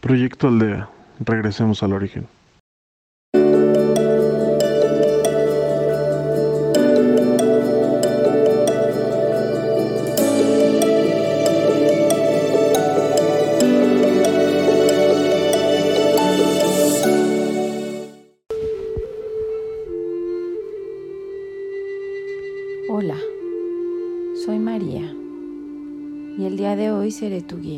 Proyecto Aldea. Regresemos al origen. Hola, soy María y el día de hoy seré tu guía.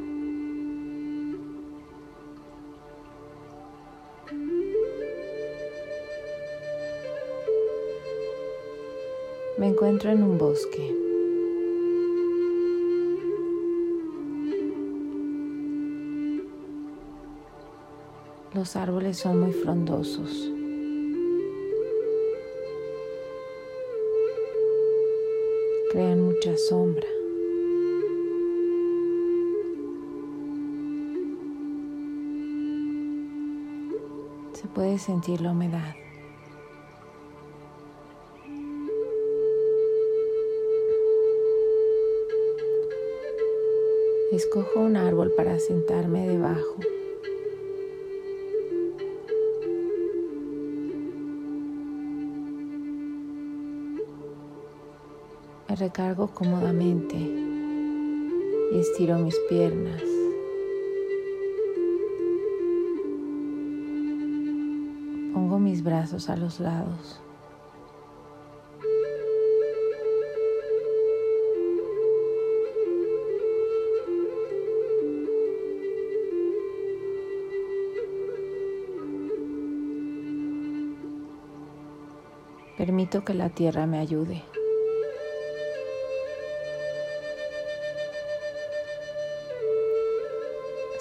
Me encuentro en un bosque. Los árboles son muy frondosos. Crean mucha sombra. Se puede sentir la humedad. Escojo un árbol para sentarme debajo. Me recargo cómodamente y estiro mis piernas. Pongo mis brazos a los lados. Permito que la tierra me ayude.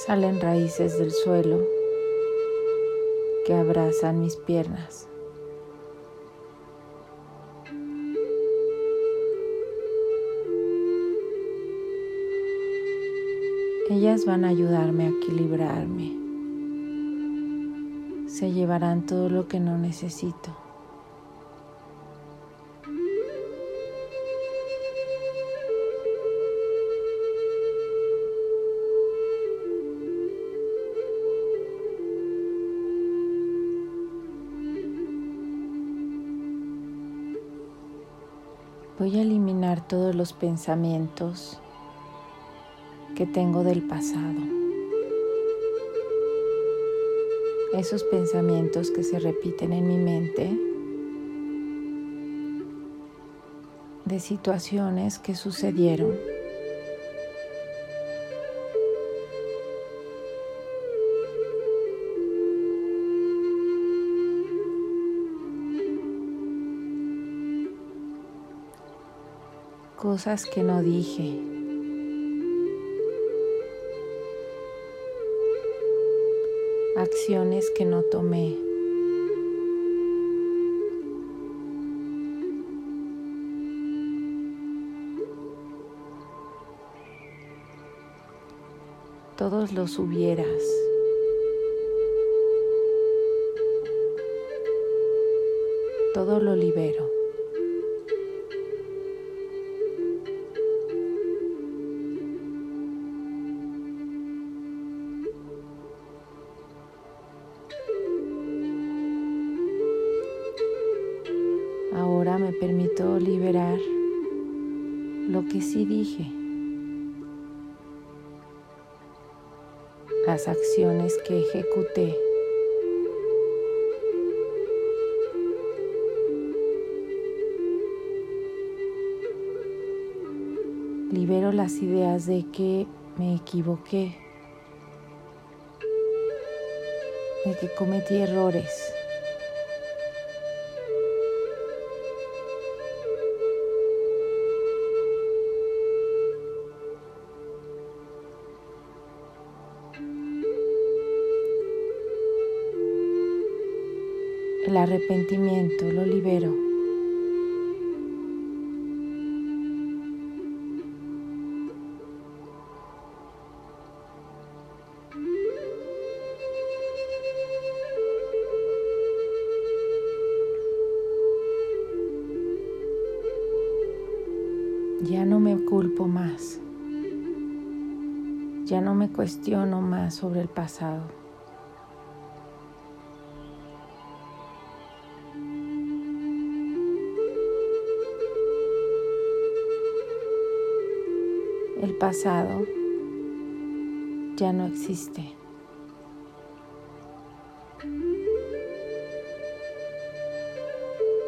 Salen raíces del suelo que abrazan mis piernas. Ellas van a ayudarme a equilibrarme. Se llevarán todo lo que no necesito. Voy a eliminar todos los pensamientos que tengo del pasado. Esos pensamientos que se repiten en mi mente de situaciones que sucedieron. Cosas que no dije. Acciones que no tomé. Todos los hubieras. Todo lo libero. Las acciones que ejecuté. Libero las ideas de que me equivoqué, de que cometí errores. El arrepentimiento lo libero. Ya no me culpo más. Ya no me cuestiono más sobre el pasado. El pasado ya no existe.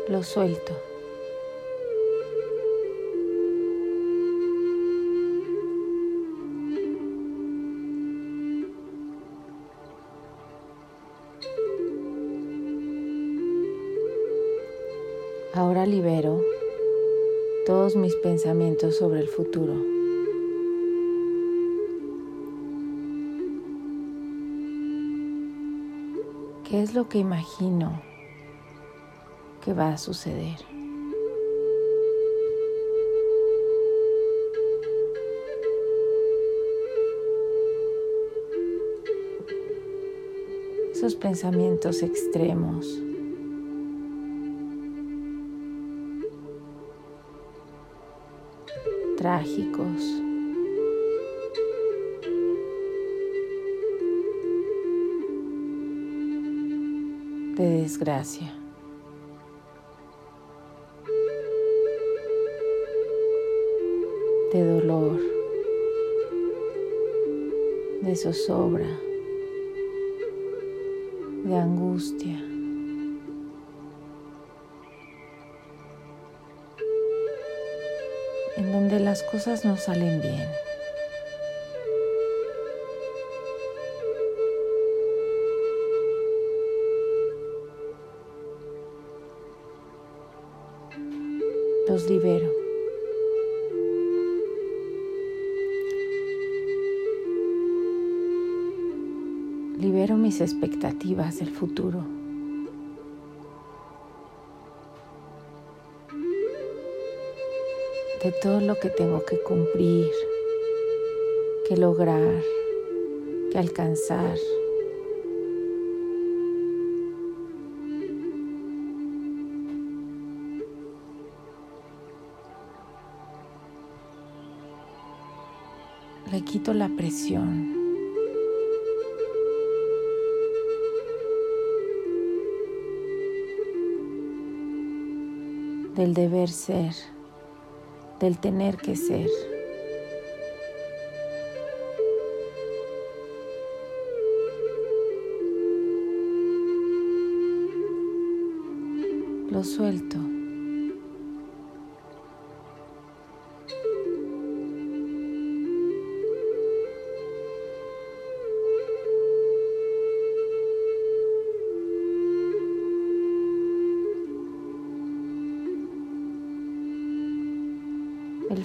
Lo suelto. Ahora libero todos mis pensamientos sobre el futuro. ¿Qué es lo que imagino que va a suceder? Esos pensamientos extremos trágicos. De desgracia. de dolor, de zozobra, de angustia. en donde las cosas no salen bien. Libero. Libero mis expectativas del futuro. de todo lo que tengo que cumplir, que lograr, que alcanzar. Le quito la presión. del deber ser del tener que ser. Lo suelto.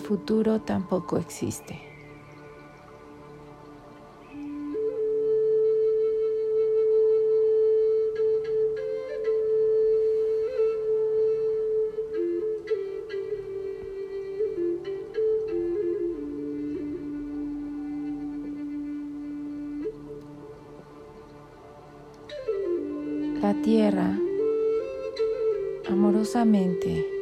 Futuro tampoco existe. La tierra amorosamente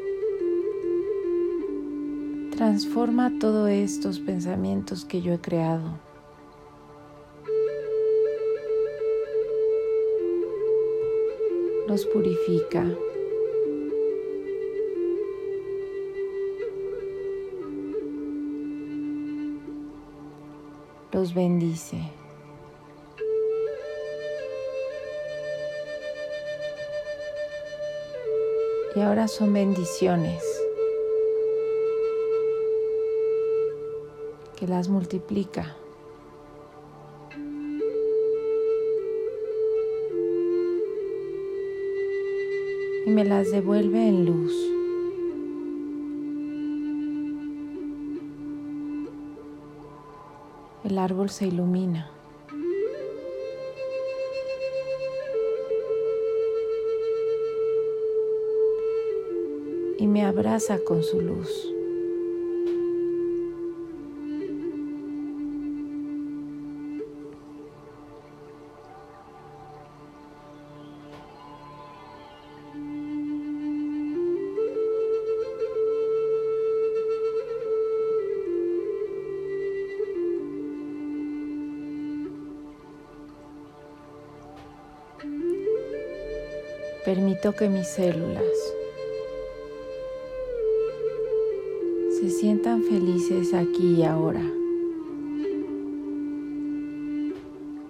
transforma todos estos pensamientos que yo he creado. Los purifica. Los bendice. Y ahora son bendiciones. Que las multiplica. Y me las devuelve en luz. El árbol se ilumina. y me abraza con su luz. Permito que mis células se sientan felices aquí y ahora,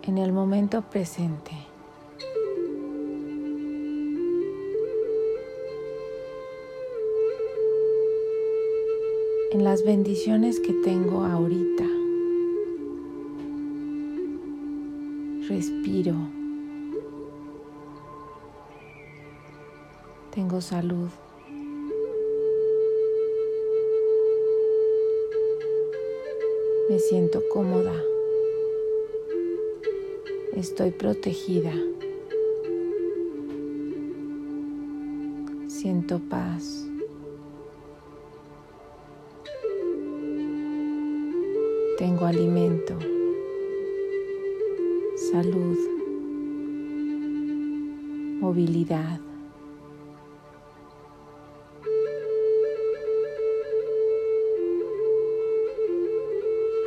en el momento presente. en las bendiciones que tengo ahorita. Respiro. Tengo salud. Me siento cómoda. Estoy protegida. Siento paz. Tengo alimento, salud, movilidad.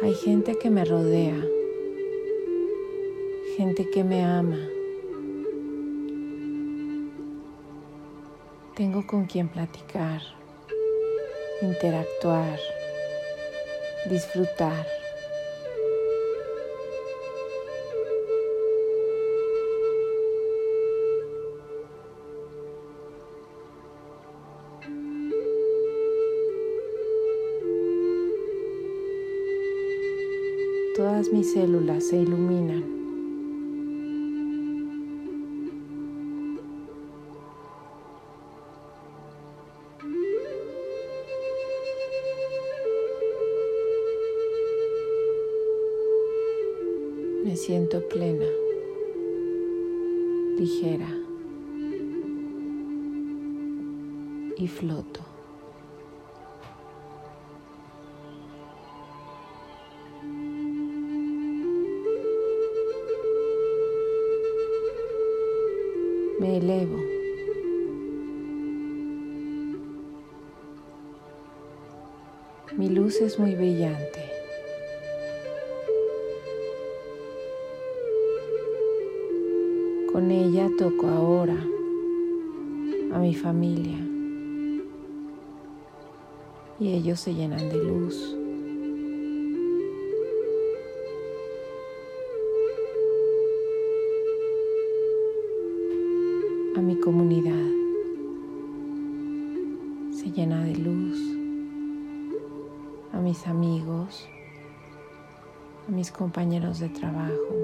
Hay gente que me rodea, gente que me ama. Tengo con quien platicar, interactuar, disfrutar. Mis células se iluminan. Me siento plena, ligera y floto. Elevo. Mi luz es muy brillante. Con ella toco ahora a mi familia y ellos se llenan de luz. A mi comunidad. Se llena de luz. A mis amigos, a mis compañeros de trabajo.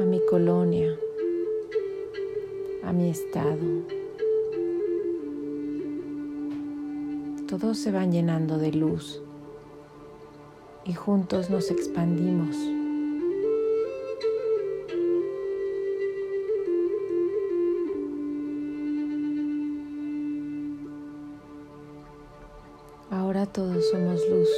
A mi colonia, a mi estado. Todos se van llenando de luz y juntos nos expandimos. Ahora todos somos luz.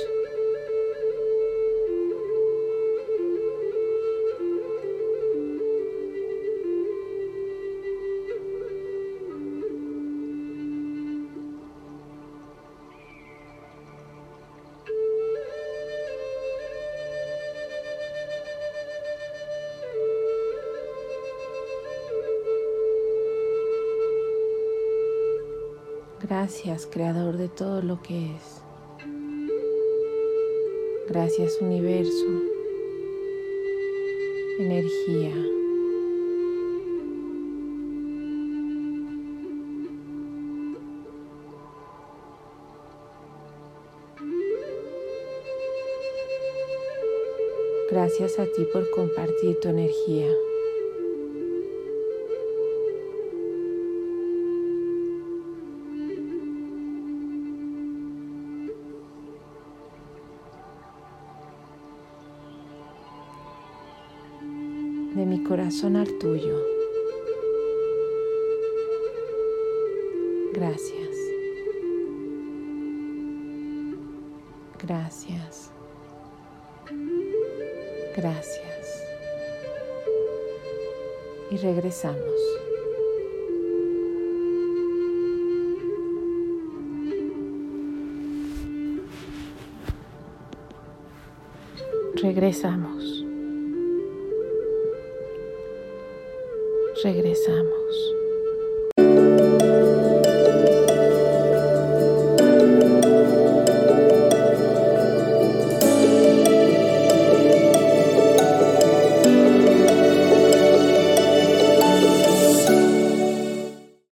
Gracias, Creador de todo lo que es. Gracias, universo, energía. Gracias a ti por compartir tu energía. mi corazón al tuyo. Gracias. Gracias. Gracias. Y regresamos. Regresamos. Regresamos.